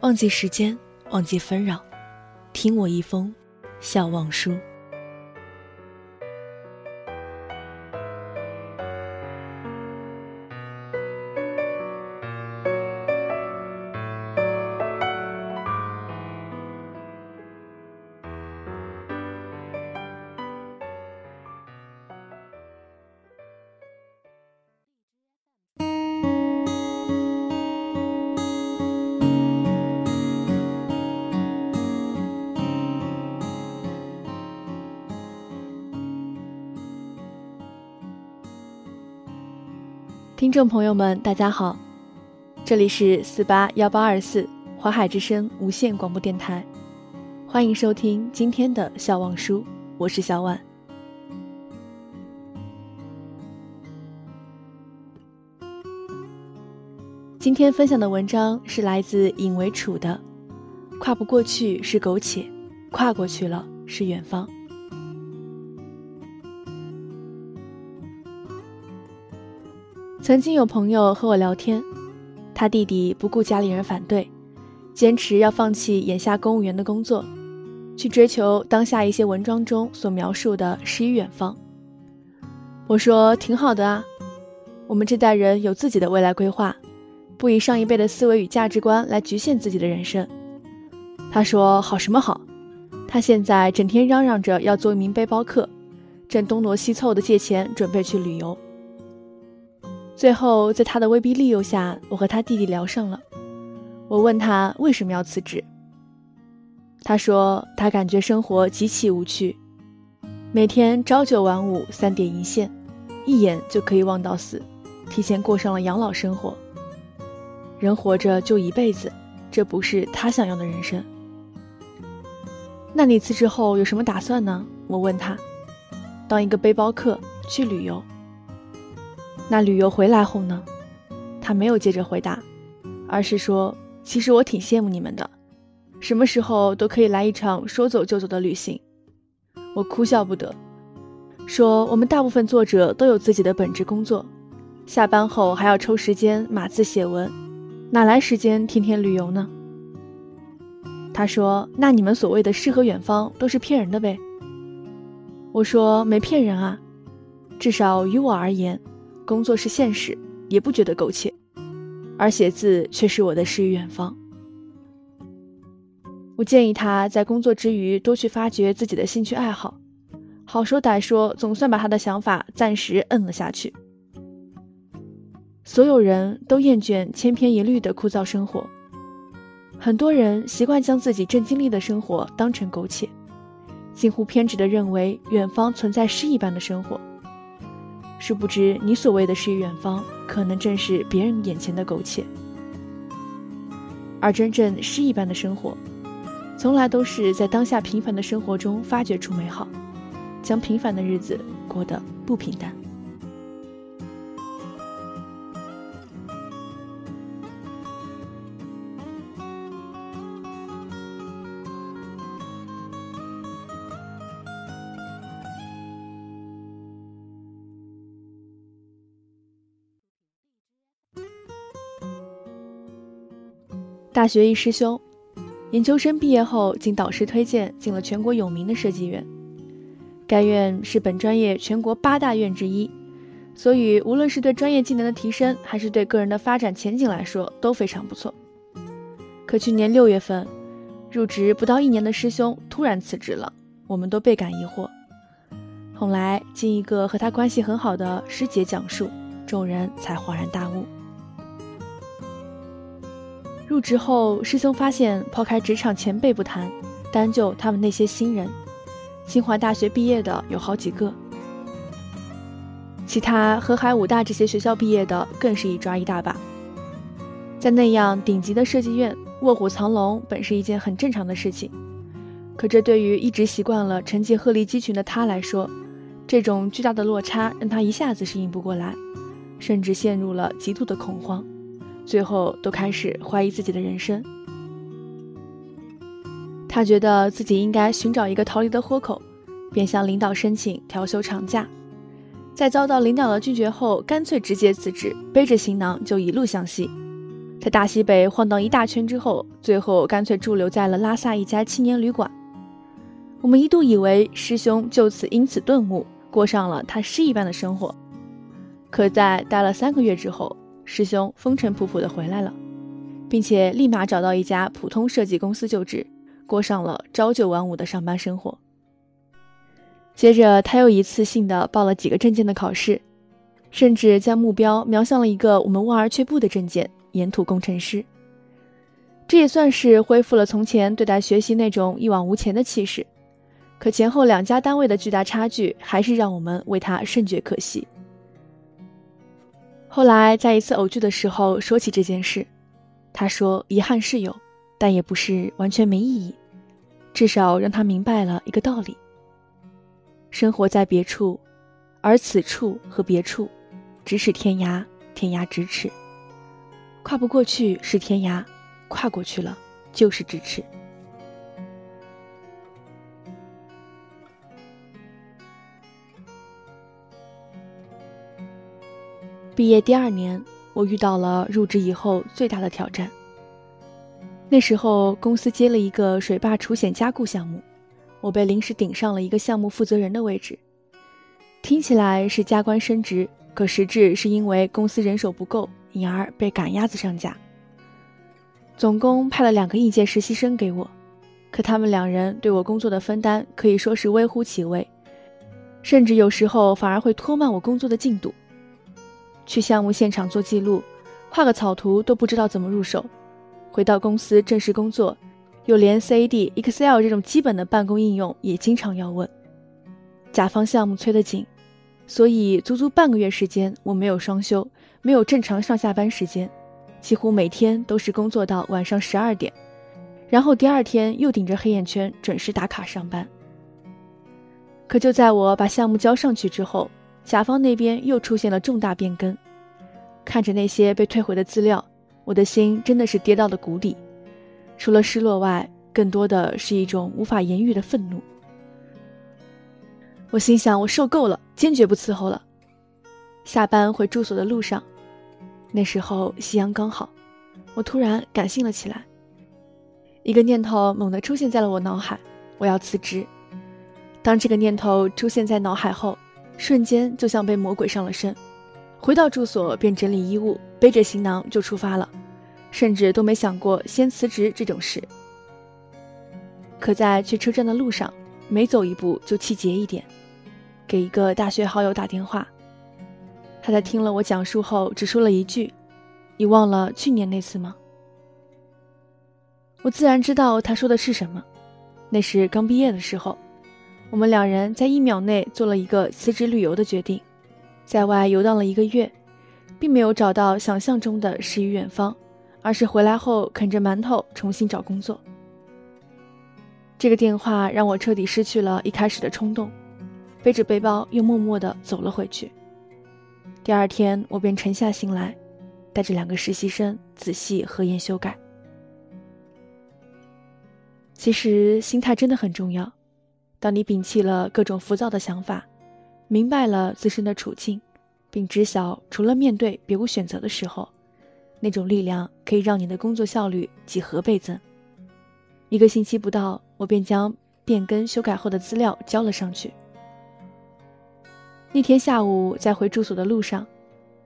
忘记时间，忘记纷扰，听我一封笑忘书。听众朋友们，大家好，这里是四八幺八二四华海之声无线广播电台，欢迎收听今天的笑忘书，我是小婉。今天分享的文章是来自尹为楚的，《跨不过去是苟且，跨过去了是远方》。曾经有朋友和我聊天，他弟弟不顾家里人反对，坚持要放弃眼下公务员的工作，去追求当下一些文章中所描述的诗与远方。我说挺好的啊，我们这代人有自己的未来规划，不以上一辈的思维与价值观来局限自己的人生。他说好什么好？他现在整天嚷嚷着要做一名背包客，正东挪西凑的借钱准备去旅游。最后，在他的威逼利诱下，我和他弟弟聊上了。我问他为什么要辞职，他说他感觉生活极其无趣，每天朝九晚五，三点一线，一眼就可以望到死，提前过上了养老生活。人活着就一辈子，这不是他想要的人生。那你辞职后有什么打算呢？我问他，当一个背包客去旅游。那旅游回来后呢？他没有接着回答，而是说：“其实我挺羡慕你们的，什么时候都可以来一场说走就走的旅行。”我哭笑不得，说：“我们大部分作者都有自己的本职工作，下班后还要抽时间码字写文，哪来时间天天旅游呢？”他说：“那你们所谓的诗和远方都是骗人的呗？”我说：“没骗人啊，至少于我而言。”工作是现实，也不觉得苟且，而写字却是我的诗与远方。我建议他在工作之余多去发掘自己的兴趣爱好，好说歹说，总算把他的想法暂时摁了下去。所有人都厌倦千篇一律的枯燥生活，很多人习惯将自己正经历的生活当成苟且，近乎偏执的认为远方存在诗一般的生活。殊不知，你所谓的诗与远方，可能正是别人眼前的苟且。而真正诗一般的生活，从来都是在当下平凡的生活中发掘出美好，将平凡的日子过得不平淡。大学一师兄，研究生毕业后，经导师推荐进了全国有名的设计院。该院是本专业全国八大院之一，所以无论是对专业技能的提升，还是对个人的发展前景来说都非常不错。可去年六月份，入职不到一年的师兄突然辞职了，我们都倍感疑惑。后来经一个和他关系很好的师姐讲述，众人才恍然大悟。入职后，师兄发现，抛开职场前辈不谈，单就他们那些新人，清华大学毕业的有好几个，其他河海武大这些学校毕业的更是一抓一大把。在那样顶级的设计院，卧虎藏龙本是一件很正常的事情，可这对于一直习惯了成绩鹤立鸡群的他来说，这种巨大的落差让他一下子适应不过来，甚至陷入了极度的恐慌，最后都开始怀疑自己的人生。他觉得自己应该寻找一个逃离的豁口，便向领导申请调休长假，在遭到领导的拒绝后，干脆直接辞职，背着行囊就一路向西。在大西北晃荡一大圈之后，最后干脆驻留在了拉萨一家青年旅馆。我们一度以为师兄就此因此顿悟，过上了他诗一般的生活。可在待了三个月之后，师兄风尘仆仆的回来了，并且立马找到一家普通设计公司就职。过上了朝九晚五的上班生活。接着，他又一次性的报了几个证件的考试，甚至将目标瞄向了一个我们望而却步的证件——岩土工程师。这也算是恢复了从前对待学习那种一往无前的气势。可前后两家单位的巨大差距，还是让我们为他甚觉可惜。后来在一次偶聚的时候说起这件事，他说：“遗憾是有。”但也不是完全没意义，至少让他明白了一个道理：生活在别处，而此处和别处，咫尺天涯，天涯咫尺。跨不过去是天涯，跨过去了就是咫尺。毕业第二年，我遇到了入职以后最大的挑战。那时候公司接了一个水坝除险加固项目，我被临时顶上了一个项目负责人的位置。听起来是加官升职，可实质是因为公司人手不够，因而被赶鸭子上架。总共派了两个应届实习生给我，可他们两人对我工作的分担可以说是微乎其微，甚至有时候反而会拖慢我工作的进度。去项目现场做记录，画个草图都不知道怎么入手。回到公司正式工作，又连 CAD、Excel 这种基本的办公应用也经常要问。甲方项目催得紧，所以足足半个月时间我没有双休，没有正常上下班时间，几乎每天都是工作到晚上十二点，然后第二天又顶着黑眼圈准时打卡上班。可就在我把项目交上去之后，甲方那边又出现了重大变更，看着那些被退回的资料。我的心真的是跌到了谷底，除了失落外，更多的是一种无法言喻的愤怒。我心想，我受够了，坚决不伺候了。下班回住所的路上，那时候夕阳刚好，我突然感性了起来，一个念头猛地出现在了我脑海：我要辞职。当这个念头出现在脑海后，瞬间就像被魔鬼上了身。回到住所便整理衣物，背着行囊就出发了，甚至都没想过先辞职这种事。可在去车站的路上，每走一步就气结一点，给一个大学好友打电话。他在听了我讲述后，只说了一句：“你忘了去年那次吗？”我自然知道他说的是什么。那是刚毕业的时候，我们两人在一秒内做了一个辞职旅游的决定。在外游荡了一个月，并没有找到想象中的诗与远方，而是回来后啃着馒头重新找工作。这个电话让我彻底失去了一开始的冲动，背着背包又默默地走了回去。第二天，我便沉下心来，带着两个实习生仔细核验修改。其实，心态真的很重要。当你摒弃了各种浮躁的想法。明白了自身的处境，并知晓除了面对别无选择的时候，那种力量可以让你的工作效率几何倍增。一个星期不到，我便将变更修改后的资料交了上去。那天下午在回住所的路上，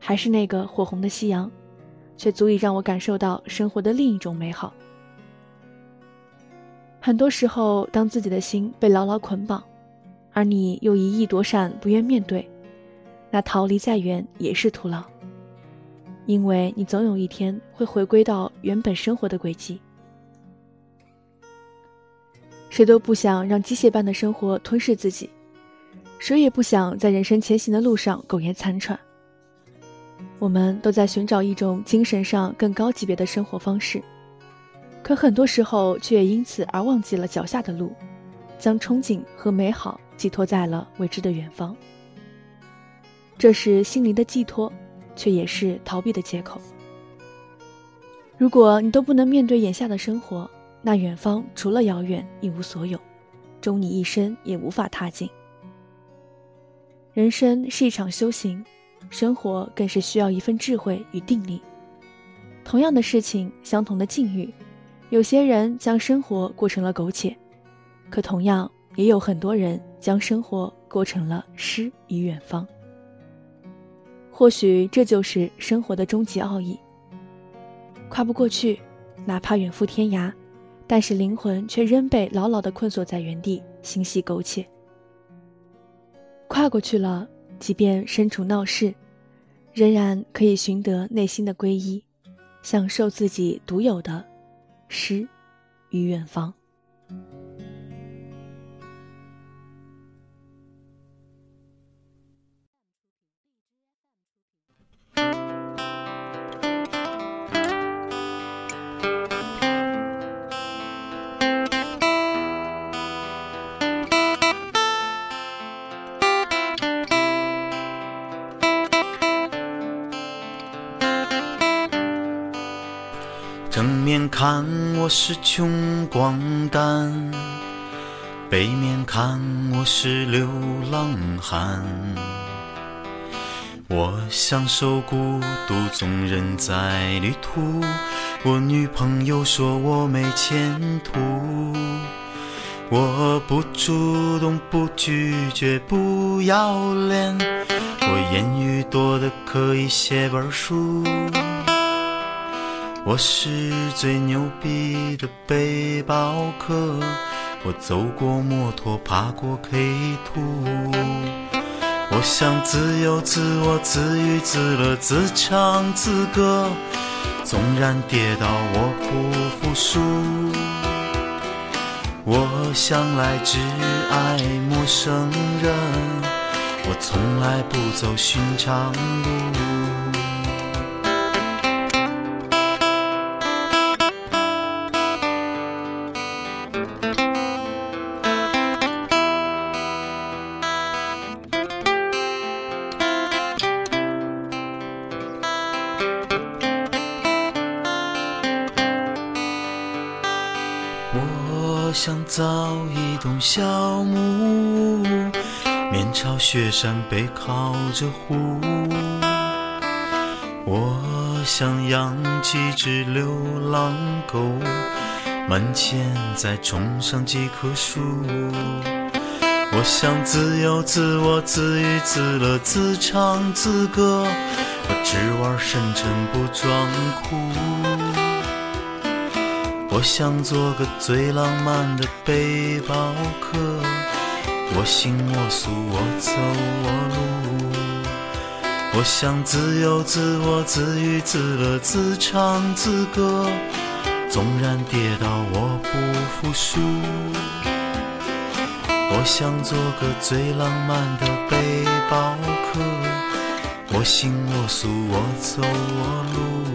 还是那个火红的夕阳，却足以让我感受到生活的另一种美好。很多时候，当自己的心被牢牢捆绑。而你又一意躲闪，不愿面对，那逃离再远也是徒劳，因为你总有一天会回归到原本生活的轨迹。谁都不想让机械般的生活吞噬自己，谁也不想在人生前行的路上苟延残喘。我们都在寻找一种精神上更高级别的生活方式，可很多时候却因此而忘记了脚下的路，将憧憬和美好寄托在了未知的远方。这是心灵的寄托，却也是逃避的借口。如果你都不能面对眼下的生活，那远方除了遥远一无所有，终你一生也无法踏进。人生是一场修行，生活更是需要一份智慧与定力。同样的事情，相同的境遇，有些人将生活过成了苟且，可同样也有很多人将生活过成了诗与远方。或许这就是生活的终极奥义。跨不过去，哪怕远赴天涯，但是灵魂却仍被牢牢地困锁在原地，心系苟且。跨过去了，即便身处闹市，仍然可以寻得内心的皈依，享受自己独有的诗与远方。看我是穷光蛋，背面看我是流浪汉。我享受孤独，纵人在旅途。我女朋友说我没前途。我不主动，不拒绝，不要脸。我言语多的可以写本书。我是最牛逼的背包客，我走过摩托，爬过 K 土。我想自由自我，自娱自乐，自唱自歌。纵然跌倒，我不服输。我向来只爱陌生人，我从来不走寻常路。造一栋小木屋，面朝雪山，背靠着湖。我想养几只流浪狗，门前再种上几棵树。我想自由自我，自娱自乐，自唱自歌。我只玩深沉，不装酷。我想做个最浪漫的背包客，我行我素，我走我路。我想自由自我，自娱自乐，自唱自歌。纵然跌倒，我不服输。我想做个最浪漫的背包客，我行我素，我走我路。